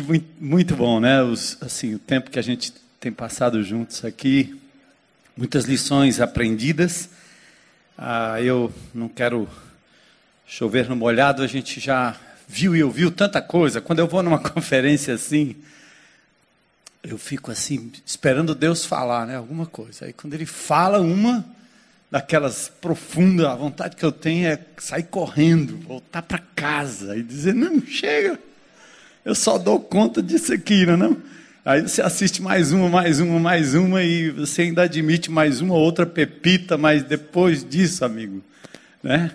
Que muito bom, né? Os, assim, o tempo que a gente tem passado juntos aqui, muitas lições aprendidas. Ah, eu não quero chover no molhado, a gente já viu e ouviu tanta coisa. Quando eu vou numa conferência assim, eu fico assim, esperando Deus falar, né? Alguma coisa. Aí quando ele fala uma daquelas profundas, a vontade que eu tenho é sair correndo, voltar para casa e dizer: não, chega eu só dou conta disso aqui, não é? Não? Aí você assiste mais uma, mais uma, mais uma e você ainda admite mais uma outra pepita, mas depois disso, amigo, né?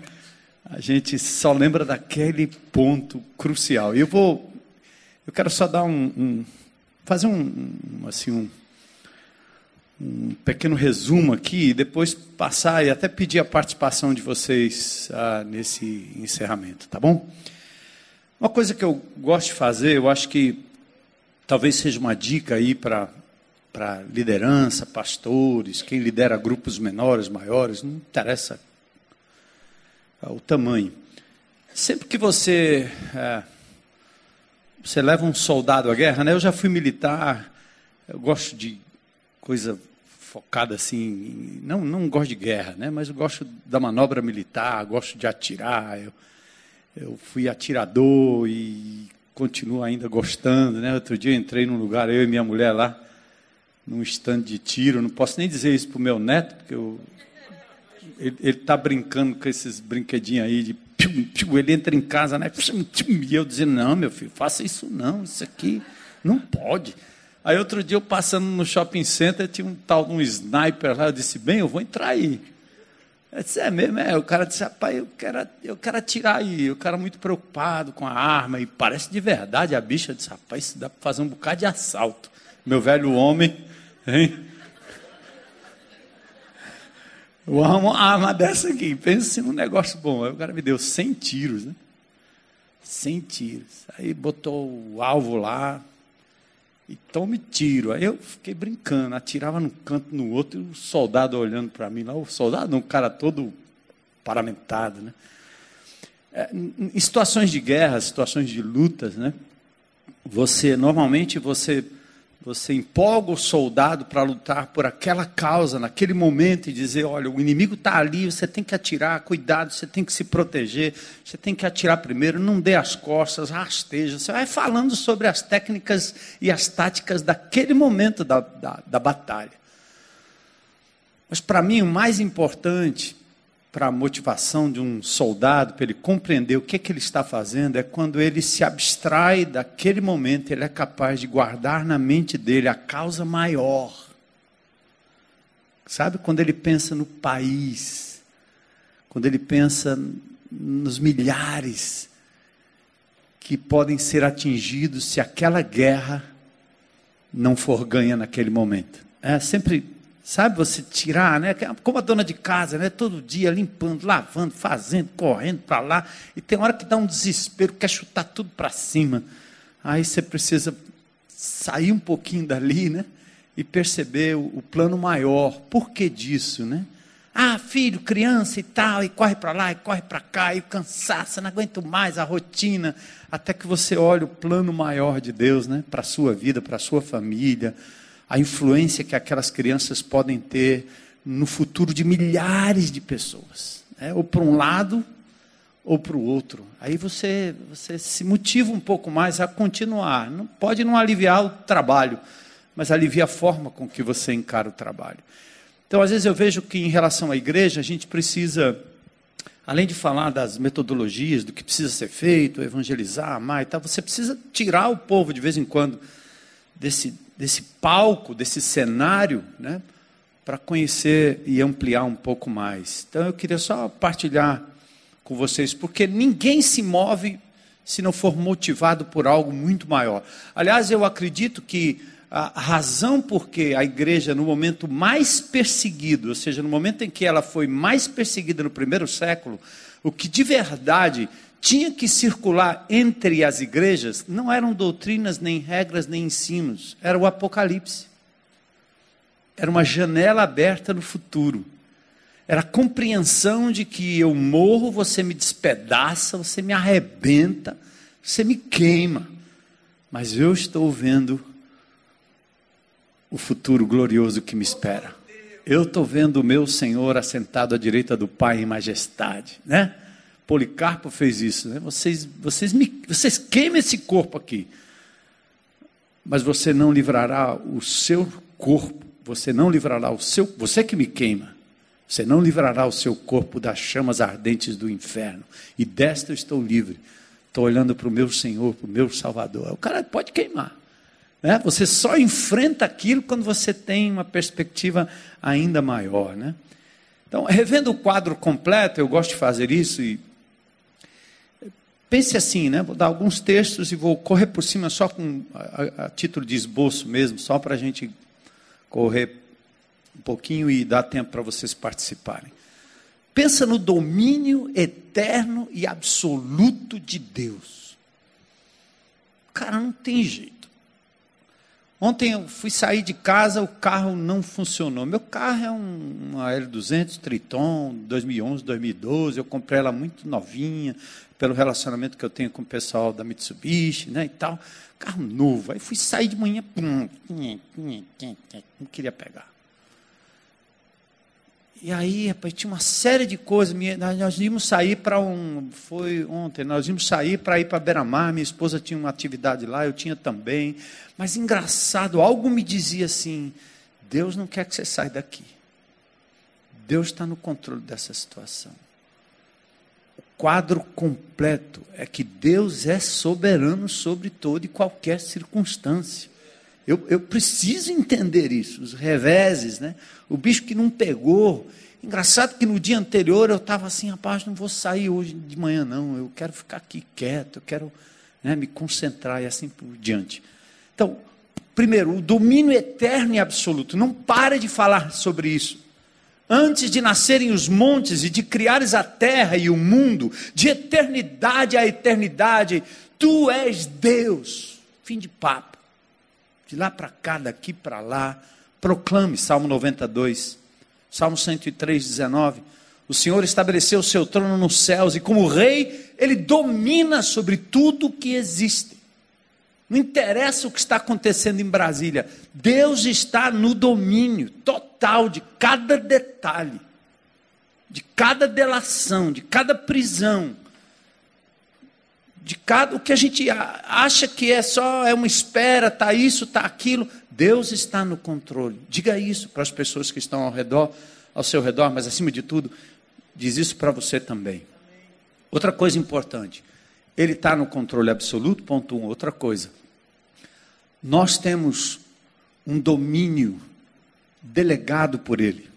A gente só lembra daquele ponto crucial. E eu vou, eu quero só dar um, um fazer um, assim um, um pequeno resumo aqui e depois passar e até pedir a participação de vocês ah, nesse encerramento, tá bom? Uma coisa que eu gosto de fazer, eu acho que talvez seja uma dica aí para para liderança, pastores, quem lidera grupos menores, maiores, não interessa o tamanho. Sempre que você é, você leva um soldado à guerra, né? Eu já fui militar, eu gosto de coisa focada assim, não não gosto de guerra, né? Mas eu gosto da manobra militar, gosto de atirar. Eu, eu fui atirador e continuo ainda gostando, né? Outro dia eu entrei num lugar, eu e minha mulher lá, num stand de tiro, não posso nem dizer isso pro meu neto, porque eu, ele está brincando com esses brinquedinhos aí de pium, pium, ele entra em casa, né? E eu dizendo, não, meu filho, faça isso não, isso aqui não pode. Aí outro dia eu passando no shopping center, tinha um tal de um sniper lá, eu disse, bem, eu vou entrar aí. Eu disse, é mesmo, é. O cara disse, rapaz, eu quero, eu quero atirar aí. O cara muito preocupado com a arma, e parece de verdade a bicha. Eu disse, rapaz, isso dá para fazer um bocado de assalto. Meu velho homem, hein? Eu amo uma arma dessa aqui. Pensa em um negócio bom. Aí o cara me deu 100 tiros, né? 100 tiros. Aí botou o alvo lá, e tome tiro. Aí eu fiquei brincando, atirava num canto, no outro, e o soldado olhando para mim lá, o soldado, um cara todo paramentado, né? É, em situações de guerra, situações de lutas, né? Você, normalmente, você você empolga o soldado para lutar por aquela causa naquele momento e dizer: olha, o inimigo está ali, você tem que atirar, cuidado, você tem que se proteger, você tem que atirar primeiro, não dê as costas, rasteja. Você vai falando sobre as técnicas e as táticas daquele momento da, da, da batalha. Mas para mim, o mais importante para a motivação de um soldado, para ele compreender o que, é que ele está fazendo, é quando ele se abstrai daquele momento, ele é capaz de guardar na mente dele a causa maior. Sabe quando ele pensa no país, quando ele pensa nos milhares que podem ser atingidos se aquela guerra não for ganha naquele momento. É sempre Sabe, você tirar, né? Como a dona de casa, né? Todo dia limpando, lavando, fazendo, correndo para lá. E tem hora que dá um desespero, quer chutar tudo para cima. Aí você precisa sair um pouquinho dali, né? E perceber o, o plano maior. Por que disso, né? Ah, filho, criança e tal, e corre para lá, e corre para cá, e o cansaço, não aguento mais a rotina. Até que você olha o plano maior de Deus, né? Para a sua vida, para a sua família a influência que aquelas crianças podem ter no futuro de milhares de pessoas, né? ou para um lado ou para o outro. Aí você, você se motiva um pouco mais a continuar. Não pode não aliviar o trabalho, mas alivia a forma com que você encara o trabalho. Então, às vezes eu vejo que em relação à igreja, a gente precisa, além de falar das metodologias, do que precisa ser feito, evangelizar, amar e tal, você precisa tirar o povo de vez em quando desse desse palco, desse cenário, né, para conhecer e ampliar um pouco mais. Então eu queria só partilhar com vocês, porque ninguém se move se não for motivado por algo muito maior. Aliás, eu acredito que a razão por que a igreja, no momento mais perseguido, ou seja, no momento em que ela foi mais perseguida no primeiro século, o que de verdade tinha que circular entre as igrejas não eram doutrinas, nem regras, nem ensinos, era o Apocalipse. Era uma janela aberta no futuro. Era a compreensão de que eu morro, você me despedaça, você me arrebenta, você me queima. mas eu estou vendo o futuro glorioso que me espera. Eu estou vendo o meu Senhor assentado à direita do Pai em majestade, né? Policarpo fez isso, né? Vocês, vocês, me, vocês queimam esse corpo aqui, mas você não livrará o seu corpo, você não livrará o seu, você que me queima, você não livrará o seu corpo das chamas ardentes do inferno. E desta eu estou livre. Estou olhando para o meu Senhor, para o meu Salvador. O cara pode queimar. Né? Você só enfrenta aquilo quando você tem uma perspectiva ainda maior. Né? Então, revendo o quadro completo, eu gosto de fazer isso e pense assim, né? Vou dar alguns textos e vou correr por cima só com a, a título de esboço mesmo, só para a gente correr um pouquinho e dar tempo para vocês participarem. Pensa no domínio eterno e absoluto de Deus. Cara, não tem jeito. Ontem eu fui sair de casa, o carro não funcionou. Meu carro é um, uma L200 Triton 2011, 2012. Eu comprei ela muito novinha, pelo relacionamento que eu tenho com o pessoal da Mitsubishi, né, e tal. Carro novo. Aí fui sair de manhã, não queria pegar. E aí, rapaz, tinha uma série de coisas. Nós íamos sair para um. Foi ontem, nós íamos sair para ir para Beira-Mar. Minha esposa tinha uma atividade lá, eu tinha também. Mas engraçado, algo me dizia assim: Deus não quer que você saia daqui. Deus está no controle dessa situação. O quadro completo é que Deus é soberano sobre toda e qualquer circunstância. Eu, eu preciso entender isso, os reveses, né? O bicho que não pegou. Engraçado que no dia anterior eu estava assim, rapaz, não vou sair hoje de manhã, não. Eu quero ficar aqui quieto, eu quero né, me concentrar e assim por diante. Então, primeiro, o domínio eterno e absoluto. Não pare de falar sobre isso. Antes de nascerem os montes e de criares a terra e o mundo, de eternidade a eternidade, tu és Deus. Fim de papo de lá para cá, daqui para lá. Proclame, Salmo 92, Salmo 103, 19. O Senhor estabeleceu o seu trono nos céus e, como rei, ele domina sobre tudo que existe. Não interessa o que está acontecendo em Brasília, Deus está no domínio total de cada detalhe, de cada delação, de cada prisão, de cada o que a gente acha que é só é uma espera, tá isso, tá aquilo. Deus está no controle. Diga isso para as pessoas que estão ao redor, ao seu redor, mas acima de tudo, diz isso para você também. Outra coisa importante, Ele está no controle absoluto. Ponto um. Outra coisa, nós temos um domínio delegado por Ele.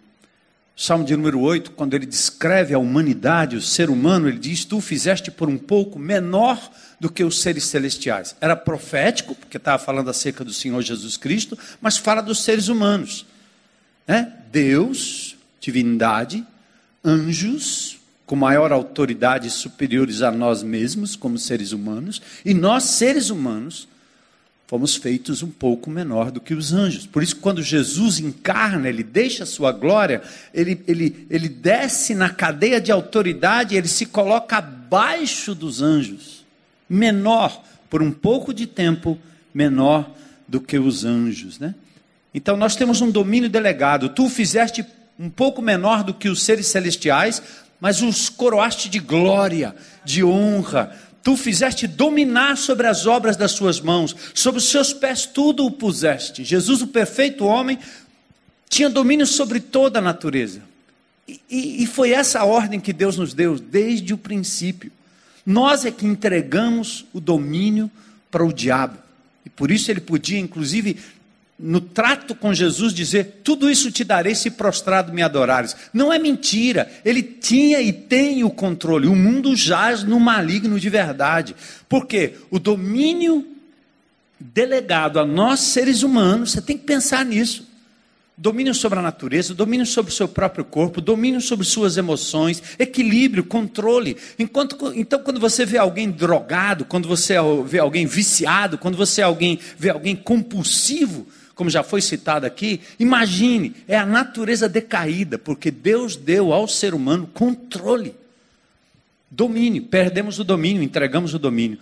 Salmo de número 8, quando ele descreve a humanidade, o ser humano, ele diz: Tu fizeste por um pouco menor do que os seres celestiais. Era profético, porque estava falando acerca do Senhor Jesus Cristo, mas fala dos seres humanos. Né? Deus, divindade, anjos, com maior autoridade superiores a nós mesmos, como seres humanos, e nós, seres humanos, fomos feitos um pouco menor do que os anjos. Por isso, quando Jesus encarna, ele deixa a sua glória, ele, ele, ele desce na cadeia de autoridade, ele se coloca abaixo dos anjos, menor, por um pouco de tempo, menor do que os anjos. Né? Então, nós temos um domínio delegado. Tu fizeste um pouco menor do que os seres celestiais, mas os coroaste de glória, de honra, Tu fizeste dominar sobre as obras das suas mãos, sobre os seus pés tudo o puseste. Jesus, o perfeito homem, tinha domínio sobre toda a natureza. E, e, e foi essa a ordem que Deus nos deu desde o princípio. Nós é que entregamos o domínio para o diabo. E por isso ele podia, inclusive, no trato com Jesus, dizer: Tudo isso te darei se prostrado me adorares. Não é mentira. Ele tinha e tem o controle. O mundo jaz no maligno de verdade. Porque o domínio delegado a nós, seres humanos, você tem que pensar nisso. Domínio sobre a natureza, domínio sobre o seu próprio corpo, domínio sobre suas emoções, equilíbrio, controle. Enquanto, então, quando você vê alguém drogado, quando você vê alguém viciado, quando você alguém, vê alguém compulsivo, como já foi citado aqui, imagine, é a natureza decaída, porque Deus deu ao ser humano controle, domínio. Perdemos o domínio, entregamos o domínio.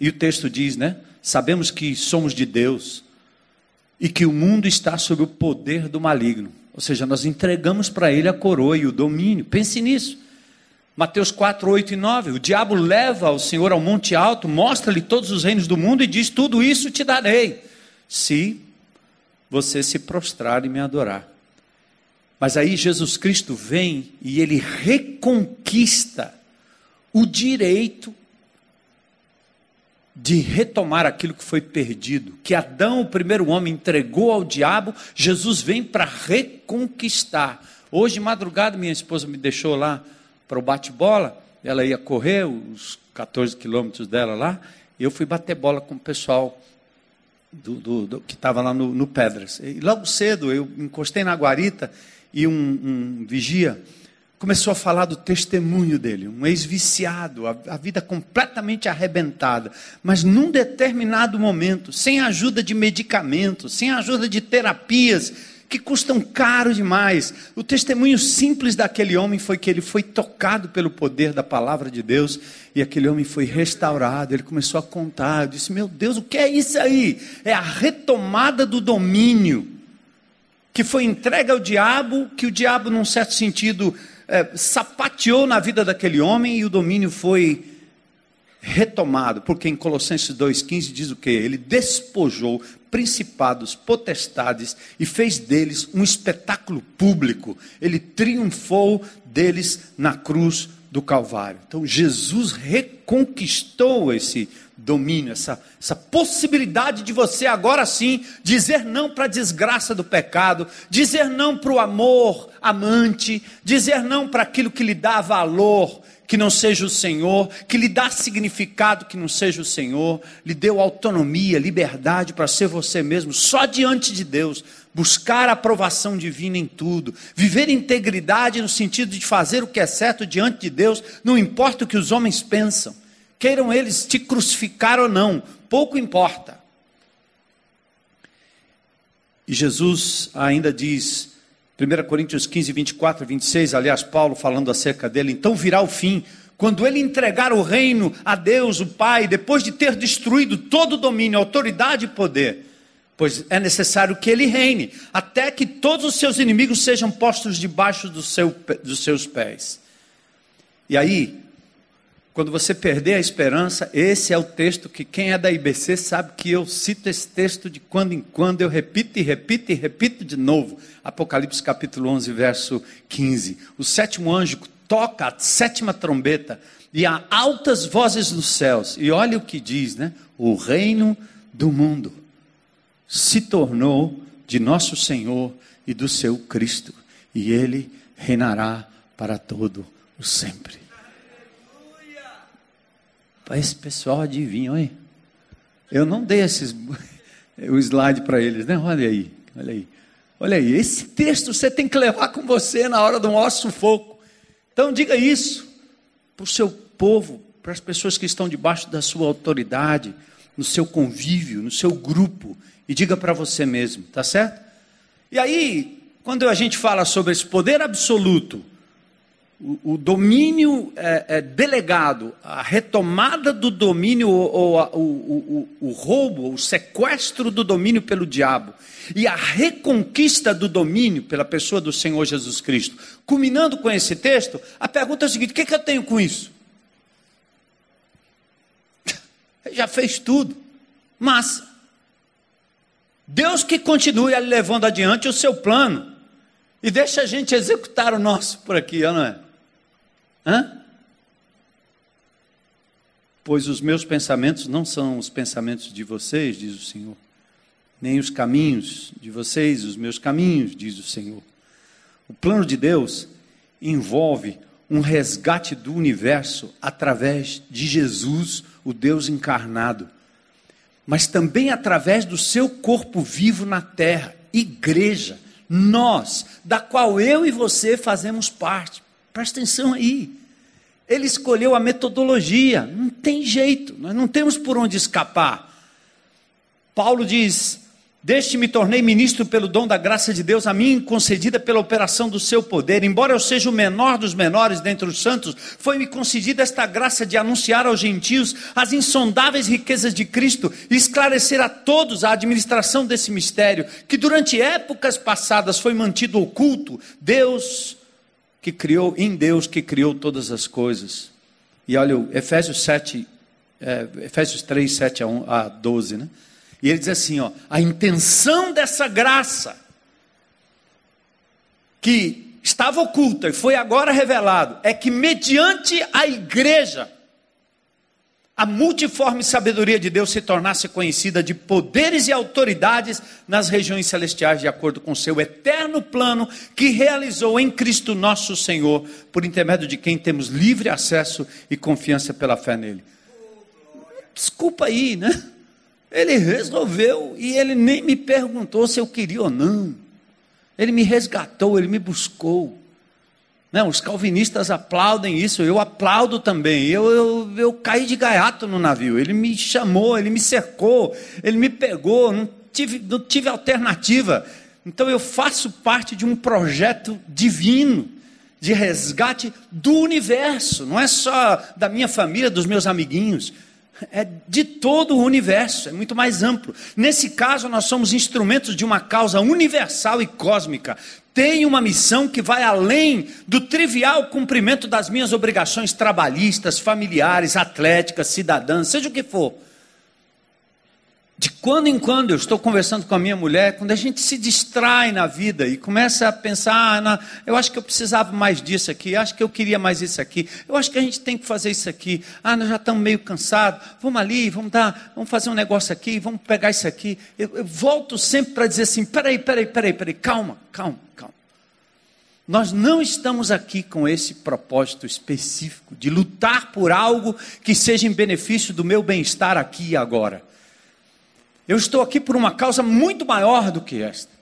E o texto diz, né? Sabemos que somos de Deus e que o mundo está sob o poder do maligno. Ou seja, nós entregamos para ele a coroa e o domínio. Pense nisso. Mateus 4, 8 e 9. O diabo leva o Senhor ao monte alto, mostra-lhe todos os reinos do mundo e diz: Tudo isso te darei, se você se prostrar e me adorar. Mas aí Jesus Cristo vem e ele reconquista o direito de retomar aquilo que foi perdido, que Adão, o primeiro homem, entregou ao diabo, Jesus vem para reconquistar. Hoje, de madrugada, minha esposa me deixou lá para o bate-bola, ela ia correr os 14 quilômetros dela lá, eu fui bater bola com o pessoal do, do, do que estava lá no, no, Pedras. E logo cedo eu encostei na guarita e um, um vigia começou a falar do testemunho dele, um ex-viciado, a, a, vida completamente arrebentada, mas num determinado momento, sem ajuda de medicamentos, sem ajuda de terapias que custam caro demais. O testemunho simples daquele homem foi que ele foi tocado pelo poder da palavra de Deus e aquele homem foi restaurado. Ele começou a contar, eu disse: "Meu Deus, o que é isso aí? É a retomada do domínio que foi entregue ao diabo, que o diabo num certo sentido é, sapateou na vida daquele homem e o domínio foi retomado, porque em Colossenses 2,15 diz o que? Ele despojou principados, potestades e fez deles um espetáculo público. Ele triunfou deles na cruz do Calvário. Então Jesus reconquistou esse domínio, essa, essa possibilidade de você agora sim dizer não para a desgraça do pecado, dizer não para o amor amante, dizer não para aquilo que lhe dá valor, que não seja o Senhor, que lhe dá significado que não seja o Senhor, lhe deu autonomia, liberdade para ser você mesmo, só diante de Deus, buscar a aprovação divina em tudo, viver integridade no sentido de fazer o que é certo diante de Deus, não importa o que os homens pensam queiram eles te crucificar ou não, pouco importa. E Jesus ainda diz, 1 Coríntios 15, 24 e 26, aliás, Paulo falando acerca dele, então virá o fim, quando ele entregar o reino a Deus, o Pai, depois de ter destruído todo o domínio, autoridade e poder, pois é necessário que ele reine, até que todos os seus inimigos sejam postos debaixo do seu, dos seus pés. E aí, quando você perder a esperança, esse é o texto que quem é da IBC sabe que eu cito esse texto de quando em quando, eu repito e repito e repito de novo. Apocalipse capítulo 11, verso 15. O sétimo anjo toca a sétima trombeta e há altas vozes nos céus. E olha o que diz, né? O reino do mundo se tornou de nosso Senhor e do seu Cristo, e ele reinará para todo o sempre. Esse pessoal adivinha, olha. Eu não dei esses, o slide para eles, né? Olha aí, olha aí. Olha aí, esse texto você tem que levar com você na hora do maior sufoco. Então diga isso para o seu povo, para as pessoas que estão debaixo da sua autoridade, no seu convívio, no seu grupo, e diga para você mesmo, tá certo? E aí, quando a gente fala sobre esse poder absoluto, o, domínio é, é, delegado, a retomada do domínio, ou, ou o, o, o, roubo, o sequestro do domínio pelo diabo, e a reconquista do domínio pela pessoa do Senhor Jesus Cristo. Culminando com esse texto, a pergunta é a seguinte: o que, que eu tenho com isso? Ele já fez tudo, massa. Deus que continue levando adiante o seu plano. E deixa a gente executar o nosso por aqui, não é? Hã? Pois os meus pensamentos não são os pensamentos de vocês, diz o Senhor, nem os caminhos de vocês, os meus caminhos, diz o Senhor. O plano de Deus envolve um resgate do universo através de Jesus, o Deus encarnado, mas também através do seu corpo vivo na terra, igreja, nós, da qual eu e você fazemos parte. Presta atenção aí. Ele escolheu a metodologia, não tem jeito, nós não temos por onde escapar. Paulo diz Deste me tornei ministro pelo dom da graça de Deus, a mim concedida pela operação do seu poder. Embora eu seja o menor dos menores dentre os santos, foi-me concedida esta graça de anunciar aos gentios as insondáveis riquezas de Cristo e esclarecer a todos a administração desse mistério, que durante épocas passadas foi mantido oculto. Deus que criou, em Deus que criou todas as coisas. E olha, Efésios 7, é, Efésios 3, 7 a, 1, a 12, né? E ele diz assim: ó, a intenção dessa graça, que estava oculta e foi agora revelado, é que mediante a igreja, a multiforme sabedoria de Deus se tornasse conhecida de poderes e autoridades nas regiões celestiais, de acordo com seu eterno plano que realizou em Cristo nosso Senhor, por intermédio de quem temos livre acesso e confiança pela fé nele. Desculpa aí, né? Ele resolveu e ele nem me perguntou se eu queria ou não. Ele me resgatou, ele me buscou. Não, os calvinistas aplaudem isso, eu aplaudo também. Eu, eu, eu caí de gaiato no navio. Ele me chamou, ele me cercou, ele me pegou, não tive, não tive alternativa. Então eu faço parte de um projeto divino de resgate do universo, não é só da minha família, dos meus amiguinhos é de todo o universo, é muito mais amplo. Nesse caso, nós somos instrumentos de uma causa universal e cósmica. Tem uma missão que vai além do trivial cumprimento das minhas obrigações trabalhistas, familiares, atléticas, cidadãs, seja o que for. De quando em quando eu estou conversando com a minha mulher, quando a gente se distrai na vida e começa a pensar, ah, eu acho que eu precisava mais disso aqui, acho que eu queria mais isso aqui, eu acho que a gente tem que fazer isso aqui, ah, nós já estamos meio cansados, vamos ali, vamos dar, vamos fazer um negócio aqui, vamos pegar isso aqui. Eu, eu volto sempre para dizer assim: peraí, peraí, peraí, peraí, calma, calma, calma. Nós não estamos aqui com esse propósito específico de lutar por algo que seja em benefício do meu bem-estar aqui e agora. Eu estou aqui por uma causa muito maior do que esta.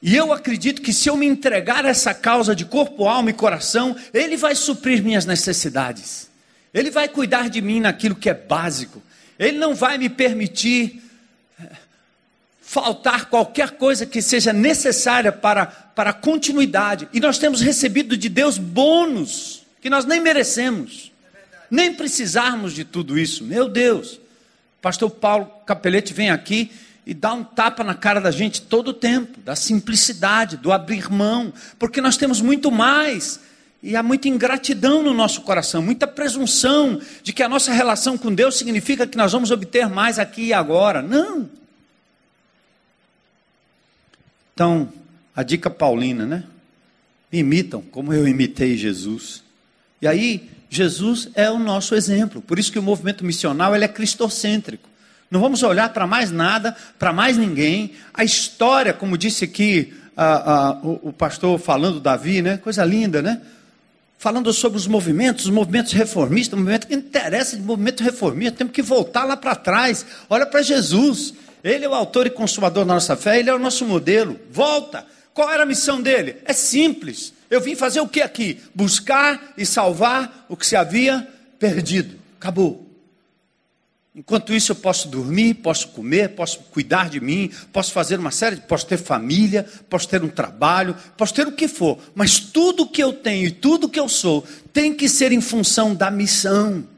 E eu acredito que se eu me entregar a essa causa de corpo, alma e coração, Ele vai suprir minhas necessidades. Ele vai cuidar de mim naquilo que é básico. Ele não vai me permitir eh, faltar qualquer coisa que seja necessária para, para a continuidade. E nós temos recebido de Deus bônus que nós nem merecemos, nem precisarmos de tudo isso. Meu Deus. Pastor Paulo Capelete vem aqui e dá um tapa na cara da gente todo o tempo, da simplicidade, do abrir mão, porque nós temos muito mais. E há muita ingratidão no nosso coração, muita presunção de que a nossa relação com Deus significa que nós vamos obter mais aqui e agora. Não. Então, a dica paulina, né? Me imitam como eu imitei Jesus. E aí, Jesus é o nosso exemplo. Por isso que o movimento missional ele é cristocêntrico. Não vamos olhar para mais nada, para mais ninguém. A história, como disse aqui o, o, pastor falando, Davi, né? Coisa linda, né? Falando sobre os movimentos, os movimentos reformistas, o movimento que interessa de movimento reformista, temos que voltar lá para trás. Olha para Jesus. Ele é o autor e consumador da nossa fé, ele é o nosso modelo. Volta. Qual era a missão dele? É simples. Eu vim fazer o que aqui? Buscar e salvar o que se havia perdido. Acabou. Enquanto isso, eu posso dormir, posso comer, posso cuidar de mim, posso fazer uma série, posso ter família, posso ter um trabalho, posso ter o que for, mas tudo que eu tenho e tudo que eu sou tem que ser em função da missão.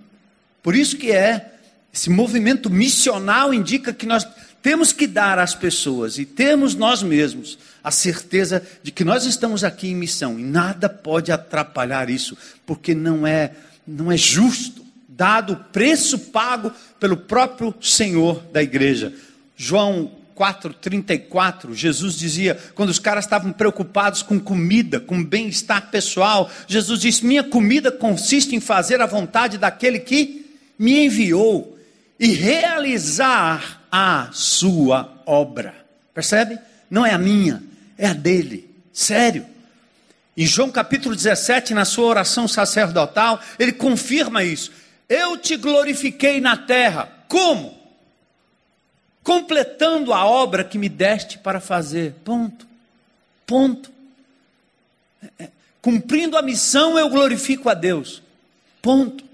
Por isso que é esse movimento missional indica que nós temos que dar às pessoas e temos nós mesmos a certeza de que nós estamos aqui em missão e nada pode atrapalhar isso, porque não é não é justo, dado o preço pago pelo próprio Senhor da igreja. João 4:34, Jesus dizia, quando os caras estavam preocupados com comida, com bem-estar pessoal, Jesus disse: "Minha comida consiste em fazer a vontade daquele que me enviou e realizar a sua obra." Percebe? Não é a minha, é a dele. Sério. Em João capítulo 17, na sua oração sacerdotal, ele confirma isso. Eu te glorifiquei na terra. Como? Completando a obra que me deste para fazer. Ponto. Ponto. É, é. Cumprindo a missão, eu glorifico a Deus. Ponto.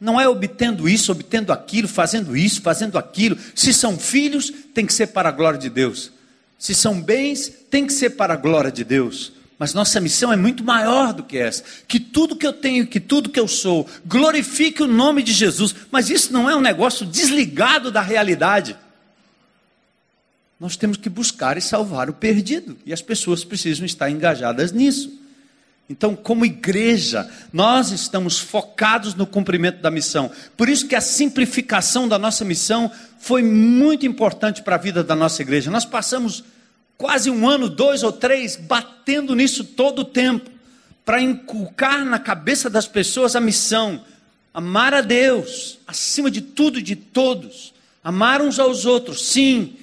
Não é obtendo isso, obtendo aquilo, fazendo isso, fazendo aquilo. Se são filhos, tem que ser para a glória de Deus. Se são bens, tem que ser para a glória de Deus. Mas nossa missão é muito maior do que essa. Que tudo que eu tenho, que tudo que eu sou, glorifique o nome de Jesus. Mas isso não é um negócio desligado da realidade. Nós temos que buscar e salvar o perdido. E as pessoas precisam estar engajadas nisso. Então, como igreja, nós estamos focados no cumprimento da missão. Por isso que a simplificação da nossa missão foi muito importante para a vida da nossa igreja. Nós passamos quase um ano, dois ou três, batendo nisso todo o tempo, para inculcar na cabeça das pessoas a missão: amar a Deus acima de tudo e de todos, amar uns aos outros, sim,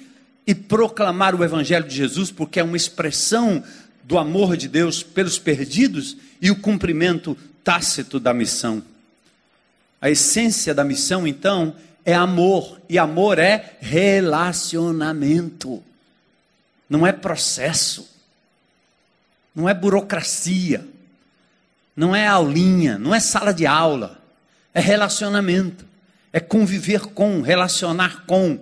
e proclamar o Evangelho de Jesus, porque é uma expressão do amor de Deus pelos perdidos e o cumprimento tácito da missão. A essência da missão, então, é amor, e amor é relacionamento, não é processo, não é burocracia, não é aulinha, não é sala de aula, é relacionamento, é conviver com, relacionar com.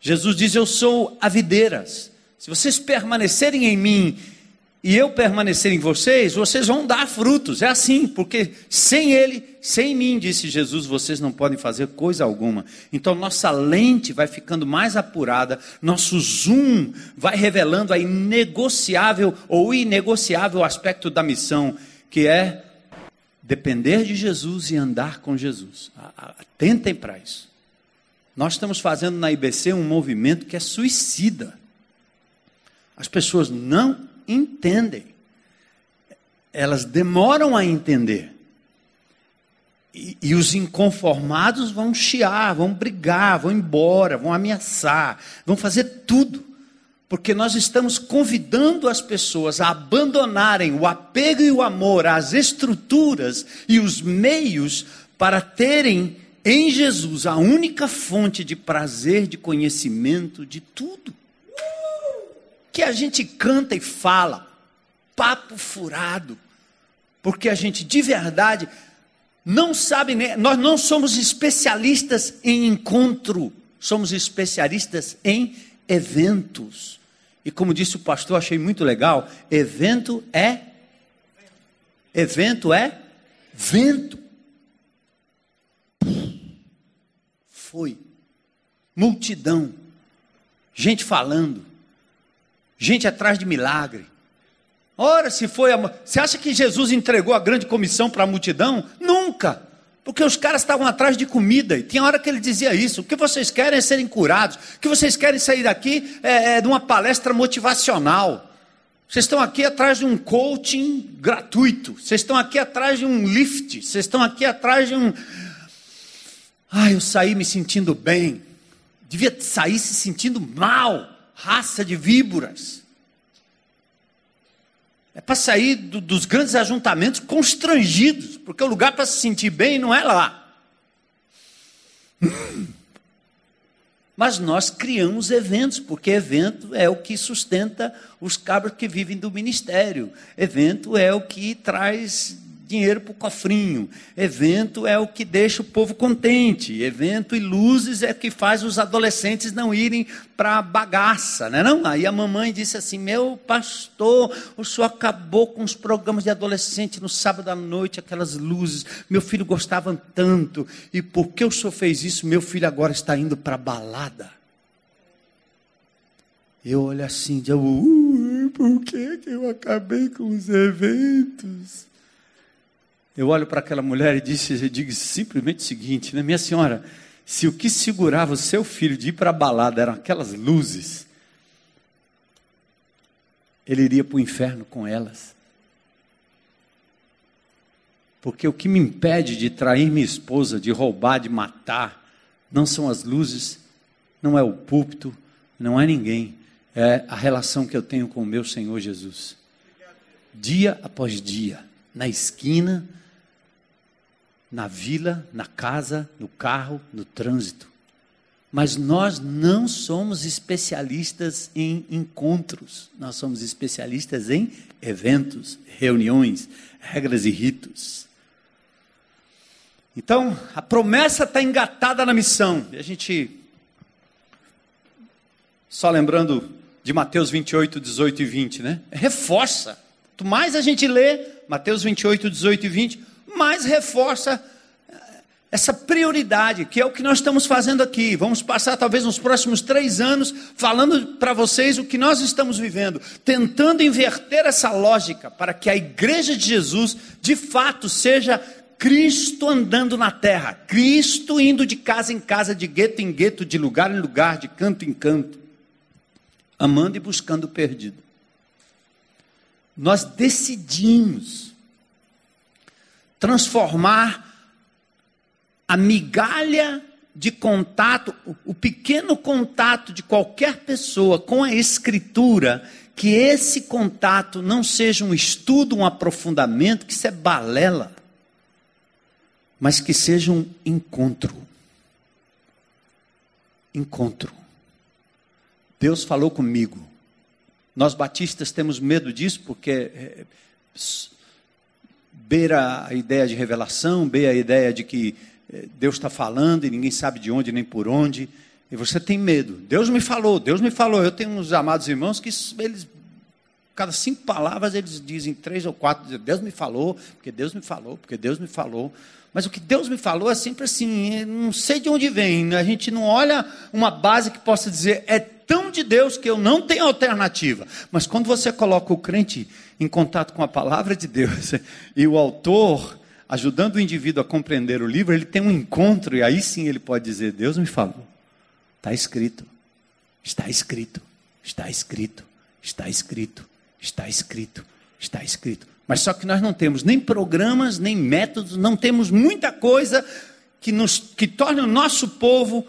Jesus diz: Eu sou a videiras. Se vocês permanecerem em mim e eu permanecer em vocês, vocês vão dar frutos. É assim, porque sem Ele, sem mim, disse Jesus, vocês não podem fazer coisa alguma. Então nossa lente vai ficando mais apurada, nosso zoom vai revelando a inegociável ou inegociável aspecto da missão, que é depender de Jesus e andar com Jesus. Atentem para isso. Nós estamos fazendo na IBC um movimento que é suicida. As pessoas não entendem. Elas demoram a entender. E, e, os inconformados vão chiar, vão brigar, vão embora, vão ameaçar, vão fazer tudo. Porque nós estamos convidando as pessoas a abandonarem o apego e o amor às estruturas e os meios para terem em Jesus a única fonte de prazer, de conhecimento, de tudo que a gente canta e fala, papo furado, porque a gente de verdade não sabe, nós não somos especialistas em encontro, somos especialistas em eventos. E como disse o pastor, achei muito legal, evento é evento é vento. Foi multidão, gente falando, gente atrás de milagre. Ora, se foi a... Você acha que Jesus entregou a grande comissão para a multidão? Nunca. Porque os caras estavam atrás de comida. E tinha hora que ele dizia isso. O que vocês querem é serem curados. O que vocês querem sair daqui é, é de uma palestra motivacional. Vocês estão aqui atrás de um coaching gratuito. Vocês estão aqui atrás de um lift. Vocês estão aqui atrás de um. Ai, eu saí me sentindo bem. Devia sair se sentindo mal raça de víboras. É para sair do, dos grandes ajuntamentos constrangidos, porque o lugar para se sentir bem não é lá. Mas nós criamos eventos, porque evento é o que sustenta os cabras que vivem do ministério. Evento é o que traz dinheiro para o cofrinho. Evento é o que deixa o povo contente. Evento e luzes é o que faz os adolescentes não irem para bagaça, né? Não? Aí a mamãe disse assim: Meu pastor, o senhor acabou com os programas de adolescente no sábado à noite, aquelas luzes. Meu filho gostava tanto. E porque o senhor fez isso, meu filho agora está indo para balada. Eu olho assim, eu, uh, por que, que eu acabei com os eventos? Eu olho para aquela mulher e disse, digo simplesmente o seguinte, né? Minha senhora, se o que segurava o seu filho de ir para a balada eram aquelas luzes, ele iria para o inferno com elas. Porque o que me impede de trair minha esposa, de roubar, de matar, não são as luzes, não é o púlpito, não é ninguém, é a relação que eu tenho com o meu Senhor Jesus. Dia após dia, na esquina, na vila, na casa, no carro, no trânsito. Mas nós não somos especialistas em encontros, nós somos especialistas em eventos, reuniões, regras e ritos. Então, a promessa está engatada na missão. E a gente, só lembrando de Mateus 28, 18 e 20, né? Reforça. Quanto mais a gente lê Mateus 28, 18 e 20, mais reforça essa prioridade, que é o que nós estamos fazendo aqui. Vamos passar talvez nos próximos três anos falando para vocês o que nós estamos vivendo, tentando inverter essa lógica para que a igreja de Jesus de fato seja Cristo andando na terra, Cristo indo de casa em casa, de gueto em gueto, de lugar em lugar, de canto em canto, amando e buscando o perdido. Nós decidimos transformar a migalha de contato, o pequeno contato de qualquer pessoa com a Escritura, que esse contato não seja um estudo, um aprofundamento, que isso é balela, mas que seja um encontro. Encontro. Deus falou comigo. Nós batistas temos medo disso porque é, beira a ideia de revelação, beira a ideia de que é, Deus está falando e ninguém sabe de onde nem por onde, e você tem medo. Deus me falou, Deus me falou. Eu tenho uns amados irmãos que eles, cada cinco palavras, eles dizem três ou quatro: Deus me falou, porque Deus me falou, porque Deus me falou. Mas o que Deus me falou é sempre assim, não sei de onde vem. A gente não olha uma base que possa dizer, é tão de Deus que eu não tenho alternativa. Mas quando você coloca o crente em contato com a palavra de Deus. E o autor ajudando o indivíduo a compreender o livro, ele tem um encontro e aí sim ele pode dizer: Deus me falou, está escrito, está escrito, está escrito, está escrito, está escrito, está escrito. Mas só que nós não temos nem programas, nem métodos, não temos muita coisa que, nos, que torne o nosso povo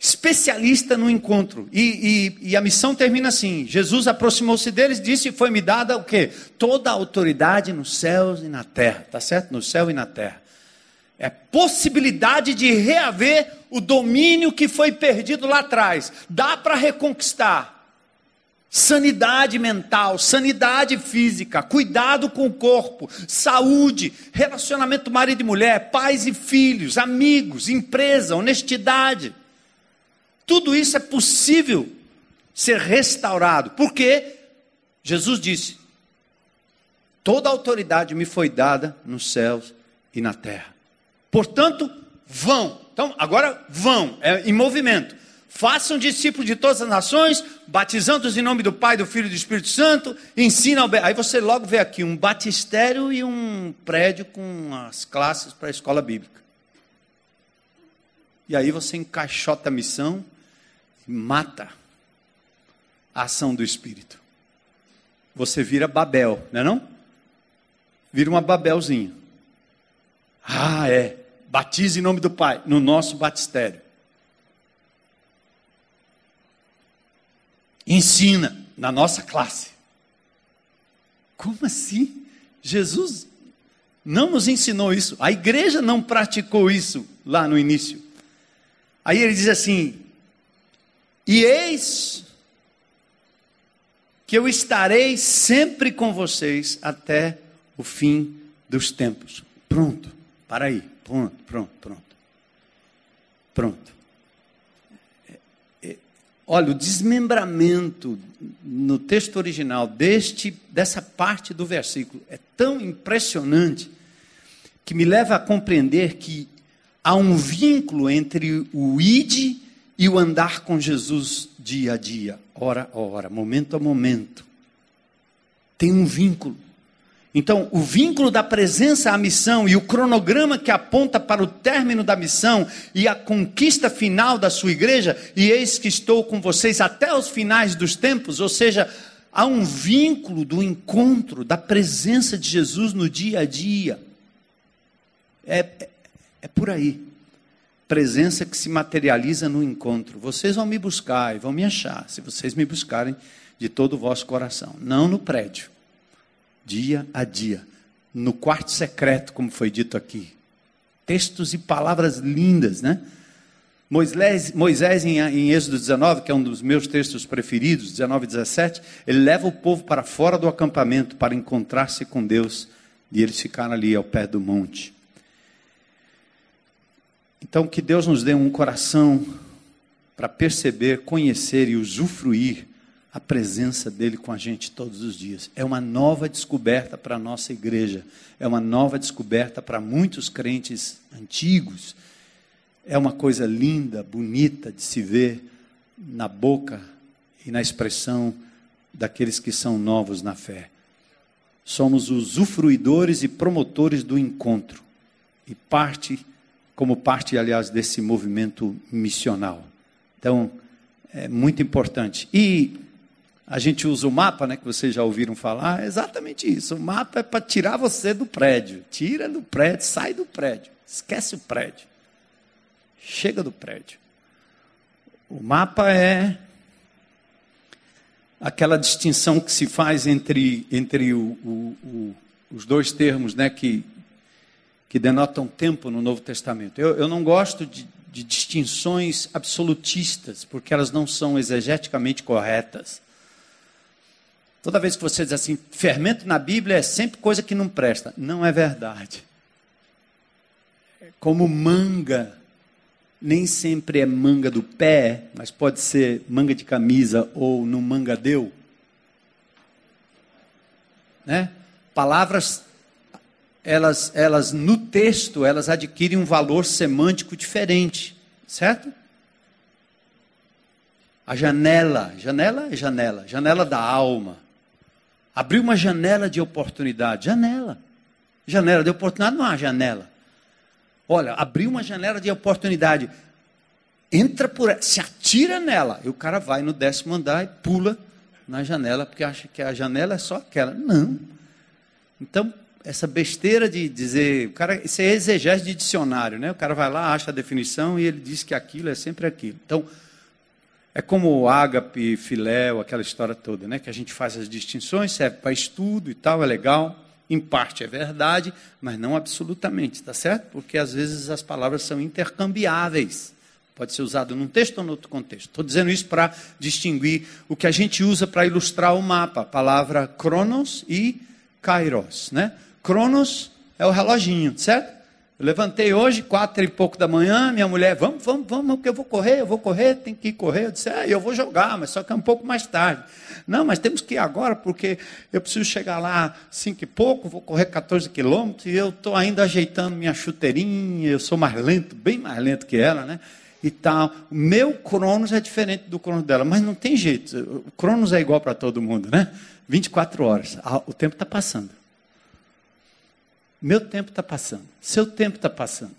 especialista no encontro. E, e, e a missão termina assim: Jesus aproximou-se deles e disse: Foi-me dada o quê? Toda a autoridade nos céus e na terra. Tá certo? No céu e na terra. É possibilidade de reaver o domínio que foi perdido lá atrás. Dá para reconquistar. Sanidade mental, sanidade física, cuidado com o corpo, saúde, relacionamento marido e mulher, pais e filhos, amigos, empresa, honestidade. Tudo isso é possível ser restaurado, porque Jesus disse: toda autoridade me foi dada nos céus e na terra. Portanto, vão. Então, agora vão, é em movimento. Façam discípulos de todas as nações, batizando-os em nome do Pai, do Filho e do Espírito Santo, ensina Aí você logo vê aqui um batistério e um prédio com as classes para a escola bíblica. E aí você encaixota a missão mata a ação do Espírito. Você vira Babel, não é não? Vira uma Babelzinha. Ah, é. Batize em nome do Pai, no nosso batistério. Ensina na nossa classe. Como assim? Jesus não nos ensinou isso. A igreja não praticou isso lá no início. Aí ele diz assim: e eis que eu estarei sempre com vocês até o fim dos tempos. Pronto, para aí. Pronto, pronto, pronto. Pronto. É, é, olha, o desmembramento no texto original deste dessa parte do versículo é tão impressionante que me leva a compreender que há um vínculo entre o id e o andar com Jesus dia a dia, hora a hora, momento a momento. Tem um vínculo. Então, o vínculo da presença à missão e o cronograma que aponta para o término da missão e a conquista final da sua igreja, e eis que estou com vocês até os finais dos tempos, ou seja, há um vínculo do encontro, da presença de Jesus no dia a dia. É, é, é por aí presença que se materializa no encontro. Vocês vão me buscar e vão me achar, se vocês me buscarem de todo o vosso coração. Não no prédio, dia a dia, no quarto secreto, como foi dito aqui. Textos e palavras lindas, né? Moisés, Moisés em, em, Êxodo 19, que é um dos meus textos preferidos, 19 e 17, ele leva o povo para fora do acampamento para encontrar-se com Deus e eles ficaram ali ao pé do monte. Então, que Deus nos dê um coração para perceber, conhecer e usufruir a presença dele com a gente todos os dias. É uma nova descoberta para a nossa igreja, é uma nova descoberta para muitos crentes antigos. É uma coisa linda, bonita de se ver na boca e na expressão daqueles que são novos na fé. Somos usufruidores e promotores do encontro e parte, como parte, aliás, desse movimento missional. Então, é muito importante. E a gente usa o mapa, né, que vocês já ouviram falar, é exatamente isso. O mapa é para tirar você do prédio. Tira do prédio, sai do prédio. Esquece o prédio. Chega do prédio. O mapa é aquela distinção que se faz entre, entre o, o, o, os dois termos né, que, que denotam tempo no Novo Testamento. Eu, eu não gosto de, de distinções absolutistas, porque elas não são exegeticamente corretas. Toda vez que você diz assim, fermento na Bíblia é sempre coisa que não presta. Não é verdade. Como manga, nem sempre é manga do pé, mas pode ser manga de camisa ou no manga deu. Né? Palavras, elas, elas no texto, elas adquirem um valor semântico diferente, certo? A janela, janela é janela, janela da alma. Abriu uma janela de oportunidade. Janela. Janela de oportunidade não há janela. Olha, abriu uma janela de oportunidade. Entra por ela, se atira nela. E o cara vai no décimo andar e pula na janela, porque acha que a janela é só aquela. Não. Então, essa besteira de dizer, cara, isso é exegese de dicionário, né? O cara vai lá, acha a definição e ele diz que aquilo é sempre aquilo. Então, é como ágape, filéu, aquela história toda, né? Que a gente faz as distinções, serve para estudo e tal, é legal. Em parte é verdade, mas não absolutamente, tá certo? Porque às vezes as palavras são intercambiáveis. Pode ser usado num texto ou em outro contexto. Estou dizendo isso para distinguir o que a gente usa para ilustrar o mapa. A palavra cronos e kairos, né? Cronos é o reloginho, certo? Eu levantei hoje, quatro e pouco da manhã, minha mulher, vamos, vamos, vamos, porque eu vou correr, eu vou correr, tem que ir correr. Eu disse, é, eu vou jogar, mas só que é um pouco mais tarde. Não, mas temos que ir agora, porque eu preciso chegar lá cinco e pouco, vou correr 14 quilômetros, e eu estou ainda ajeitando minha chuteirinha, eu sou mais lento, bem mais lento que ela, né? E tal. O meu Cronos é diferente do Cronos dela, mas não tem jeito. O Cronos é igual para todo mundo, né? 24 horas. O tempo está passando. Meu tempo está passando. Seu tempo está passando.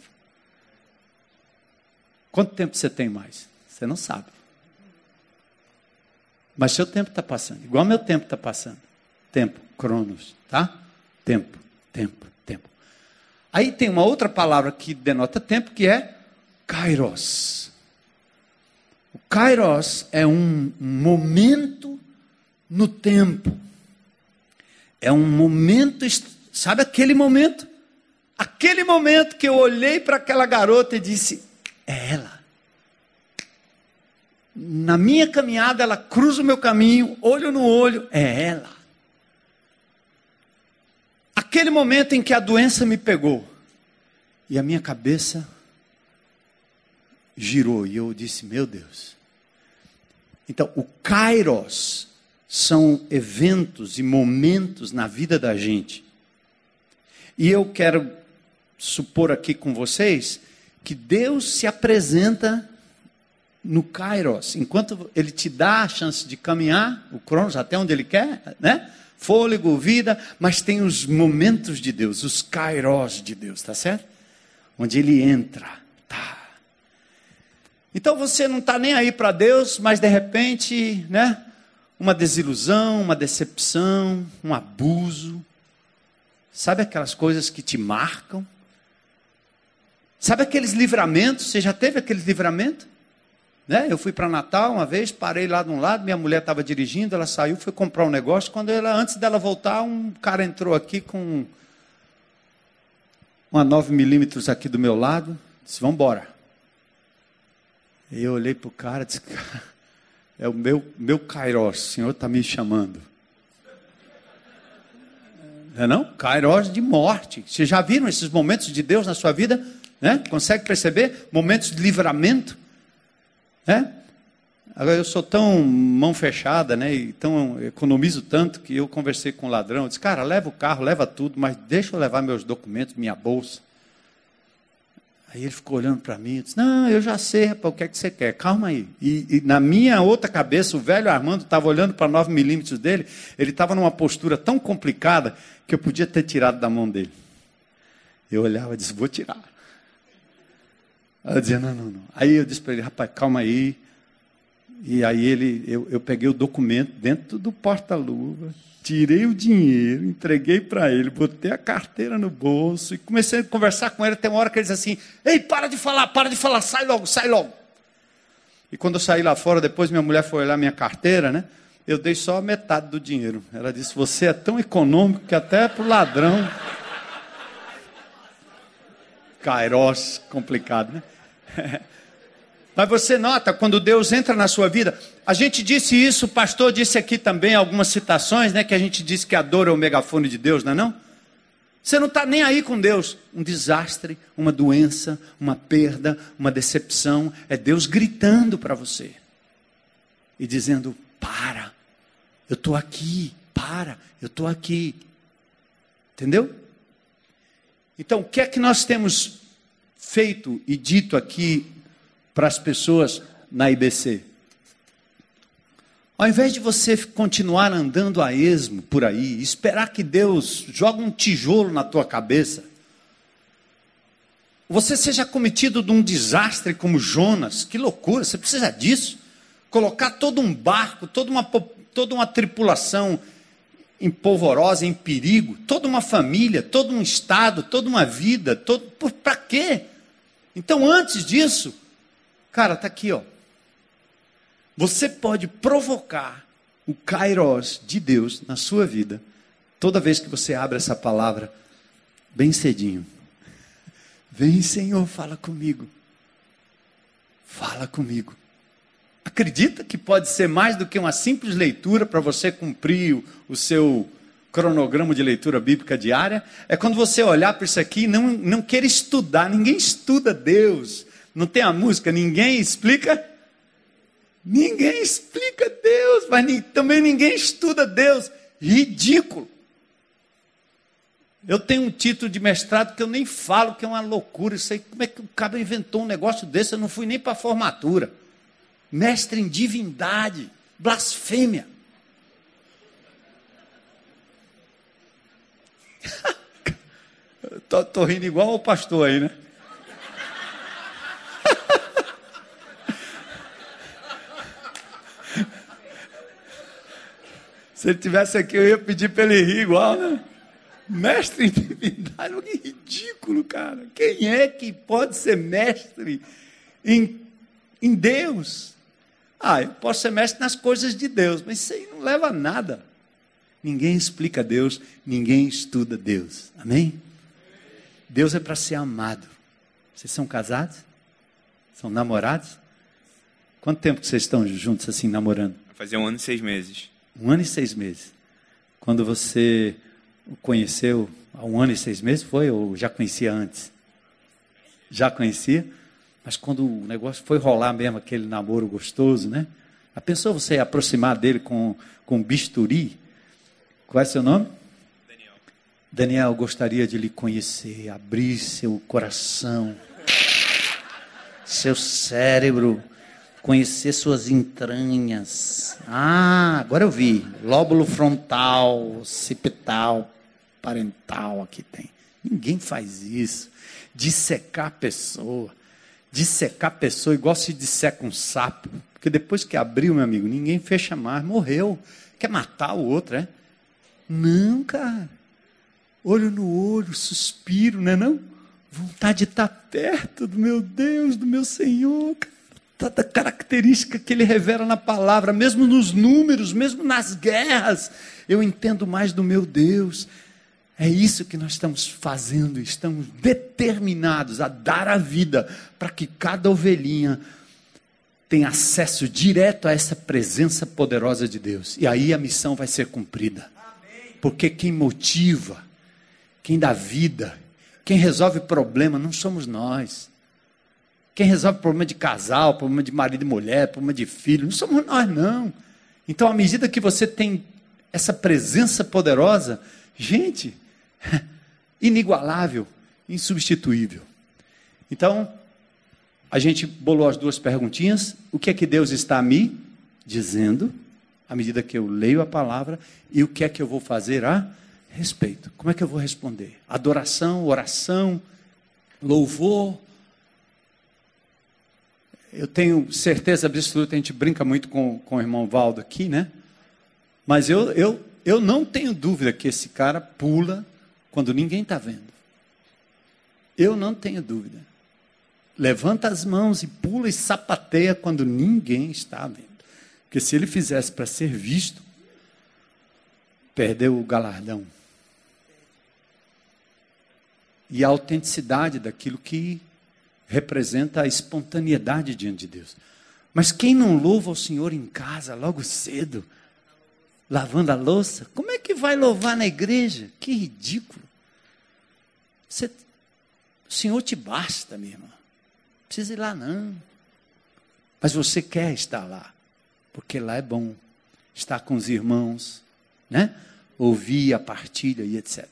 Quanto tempo você tem mais? Você não sabe. Mas seu tempo está passando. Igual meu tempo está passando. Tempo, cronos, tá? Tempo, tempo, tempo. Aí tem uma outra palavra que denota tempo, que é kairos. O kairos é um momento no tempo. É um momento Sabe aquele momento? Aquele momento que eu olhei para aquela garota e disse: é ela. Na minha caminhada, ela cruza o meu caminho, olho no olho, é ela. Aquele momento em que a doença me pegou e a minha cabeça girou e eu disse: Meu Deus. Então, o Kairos são eventos e momentos na vida da gente e eu quero supor aqui com vocês que Deus se apresenta no Kairos, enquanto Ele te dá a chance de caminhar, o Cronos, até onde Ele quer, né? Fôlego, vida, mas tem os momentos de Deus, os Kairos de Deus, tá certo? Onde Ele entra, tá. Então você não está nem aí para Deus, mas de repente, né? Uma desilusão, uma decepção, um abuso, Sabe aquelas coisas que te marcam? Sabe aqueles livramentos? Você já teve aqueles livramentos? Né? Eu fui para Natal uma vez, parei lá de um lado, minha mulher estava dirigindo, ela saiu, foi comprar um negócio. Quando ela, antes dela voltar, um cara entrou aqui com uma 9 milímetros aqui do meu lado, disse, vamos embora. Eu olhei para o cara e disse, é o meu, meu Kairos, o senhor está me chamando. Não é não? Kairos de morte. Vocês já viram esses momentos de Deus na sua vida? Né? Consegue perceber? Momentos de livramento. Né? Agora eu sou tão mão fechada, né? E tão economizo tanto que eu conversei com o ladrão, disse: "Cara, leva o carro, leva tudo, mas deixa eu levar meus documentos, minha bolsa". Aí ele ficou olhando para mim e disse: Não, eu já sei, rapaz, o que é que você quer? Calma aí. E, e na minha outra cabeça, o velho Armando estava olhando para 9 milímetros dele, ele estava numa postura tão complicada que eu podia ter tirado da mão dele. Eu olhava e disse: Vou tirar. Eu dizia: Não, não, não. Aí eu disse para ele: Rapaz, calma aí. E aí ele, eu, eu peguei o documento dentro do porta-luva, tirei o dinheiro, entreguei para ele, botei a carteira no bolso e comecei a conversar com ele até uma hora que ele disse assim: Ei, para de falar, para de falar, sai logo, sai logo. E quando eu saí lá fora, depois minha mulher foi olhar minha carteira, né? Eu dei só a metade do dinheiro. Ela disse: Você é tão econômico que até para o ladrão. Kairos, complicado, né? Mas você nota quando Deus entra na sua vida. A gente disse isso, o pastor disse aqui também algumas citações, né? Que a gente disse que a dor é o megafone de Deus, não é não? Você não está nem aí com Deus. Um desastre, uma doença, uma perda, uma decepção. É Deus gritando para você e dizendo: para, eu estou aqui, para, eu estou aqui. Entendeu? Então, o que é que nós temos feito e dito aqui para as pessoas na IBC. Ao invés de você continuar andando a esmo por aí, esperar que Deus jogue um tijolo na tua cabeça, você seja cometido de um desastre como Jonas, que loucura, você precisa disso. Colocar todo um barco, toda uma, toda uma tripulação em polvorosa, em perigo, toda uma família, todo um estado, toda uma vida, todo, para quê? Então, antes disso, Cara, está aqui, ó. Você pode provocar o kairos de Deus na sua vida toda vez que você abre essa palavra bem cedinho. Vem, Senhor, fala comigo. Fala comigo. Acredita que pode ser mais do que uma simples leitura para você cumprir o, o seu cronograma de leitura bíblica diária? É quando você olhar para isso aqui e não, não querer estudar. Ninguém estuda Deus. Não tem a música? Ninguém explica? Ninguém explica Deus, mas também ninguém estuda Deus. Ridículo. Eu tenho um título de mestrado que eu nem falo, que é uma loucura. Isso aí, como é que o cara inventou um negócio desse? Eu não fui nem para a formatura. Mestre em divindade, blasfêmia. tô rindo igual o pastor aí, né? Se ele tivesse aqui, eu ia pedir para ele rir igual, né? Mestre em divindade, que ridículo, cara. Quem é que pode ser mestre em, em Deus? Ah, eu posso ser mestre nas coisas de Deus, mas isso aí não leva a nada. Ninguém explica Deus, ninguém estuda Deus. Amém? Deus é para ser amado. Vocês são casados? São namorados? Quanto tempo que vocês estão juntos assim, namorando? Vai fazer um ano e seis meses. Um ano e seis meses. Quando você o conheceu há um ano e seis meses, foi? Ou já conhecia antes? Já conhecia? Mas quando o negócio foi rolar mesmo, aquele namoro gostoso, né? A pensou você aproximar dele com, com bisturi? Qual é seu nome? Daniel. Daniel, gostaria de lhe conhecer, abrir seu coração, seu cérebro, conhecer suas entranhas. Ah, agora eu vi. Lóbulo frontal, occipital, parental, aqui tem. Ninguém faz isso. Dissecar a pessoa. Dissecar a pessoa igual se disseca um sapo. Porque depois que abriu, meu amigo, ninguém fecha mais. Morreu. Quer matar o outro, é? Não, cara. Olho no olho, suspiro, não é não? Vontade de estar perto do meu Deus, do meu Senhor, cara tanta característica que ele revela na palavra, mesmo nos números, mesmo nas guerras, eu entendo mais do meu Deus. É isso que nós estamos fazendo, estamos determinados a dar a vida para que cada ovelhinha tenha acesso direto a essa presença poderosa de Deus. E aí a missão vai ser cumprida. Porque quem motiva, quem dá vida Quem resolve problema não somos nós. Quem resolve problema de casal, problema de marido e mulher, problema de filho, não somos nós, não. Então, à medida que você tem essa presença poderosa, gente, inigualável, insubstituível. Então, a gente bolou as duas perguntinhas. O que é que Deus está me dizendo, à medida que eu leio a palavra, e o que é que eu vou fazer a respeito? Como é que eu vou responder? Adoração, oração, louvor. Eu tenho certeza absoluta, a gente brinca muito com, com o irmão Valdo aqui, né? Mas eu, eu, eu não tenho dúvida que esse cara pula quando ninguém está vendo. Eu não tenho dúvida. Levanta as mãos e pula e sapateia quando ninguém está vendo. Porque se ele fizesse para ser visto, perdeu o galardão. E a autenticidade daquilo que representa a espontaneidade diante de Deus. Mas quem não louva o Senhor em casa, logo cedo, lavando a louça, como é que vai louvar na igreja? Que ridículo. Você, o Senhor te basta, minha irmã. Não precisa ir lá, não. Mas você quer estar lá, porque lá é bom. Estar com os irmãos, né? Ouvir a partilha e etc.